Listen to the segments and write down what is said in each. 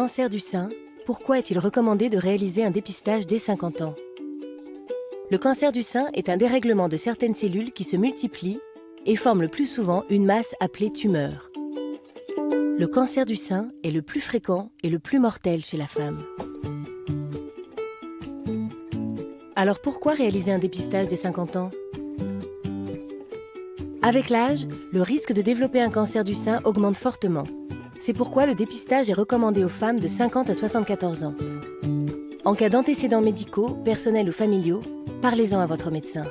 cancer du sein, pourquoi est-il recommandé de réaliser un dépistage dès 50 ans? Le cancer du sein est un dérèglement de certaines cellules qui se multiplient et forment le plus souvent une masse appelée tumeur. Le cancer du sein est le plus fréquent et le plus mortel chez la femme. Alors pourquoi réaliser un dépistage dès 50 ans? Avec l'âge, le risque de développer un cancer du sein augmente fortement. C'est pourquoi le dépistage est recommandé aux femmes de 50 à 74 ans. En cas d'antécédents médicaux, personnels ou familiaux, parlez-en à votre médecin.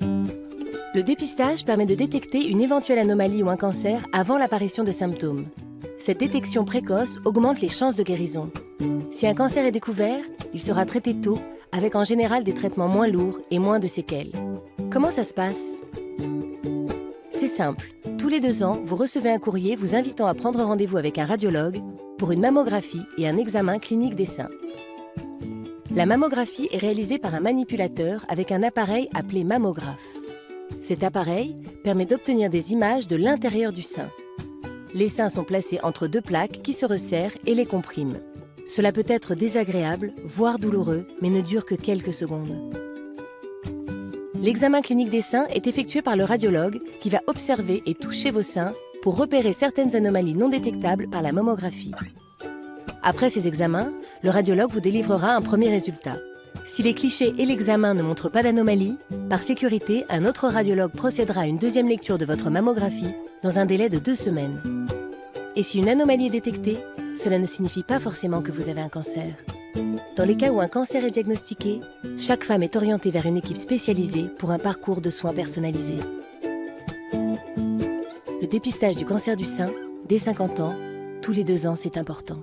Le dépistage permet de détecter une éventuelle anomalie ou un cancer avant l'apparition de symptômes. Cette détection précoce augmente les chances de guérison. Si un cancer est découvert, il sera traité tôt, avec en général des traitements moins lourds et moins de séquelles. Comment ça se passe? C'est simple. Tous les deux ans, vous recevez un courrier vous invitant à prendre rendez-vous avec un radiologue pour une mammographie et un examen clinique des seins. La mammographie est réalisée par un manipulateur avec un appareil appelé mammographe. Cet appareil permet d'obtenir des images de l'intérieur du sein. Les seins sont placés entre deux plaques qui se resserrent et les compriment. Cela peut être désagréable, voire douloureux, mais ne dure que quelques secondes. L'examen clinique des seins est effectué par le radiologue qui va observer et toucher vos seins pour repérer certaines anomalies non détectables par la mammographie. Après ces examens, le radiologue vous délivrera un premier résultat. Si les clichés et l'examen ne montrent pas d'anomalie, par sécurité, un autre radiologue procédera à une deuxième lecture de votre mammographie dans un délai de deux semaines. Et si une anomalie est détectée, cela ne signifie pas forcément que vous avez un cancer. Dans les cas où un cancer est diagnostiqué, chaque femme est orientée vers une équipe spécialisée pour un parcours de soins personnalisé. Le dépistage du cancer du sein, dès 50 ans, tous les deux ans, c'est important.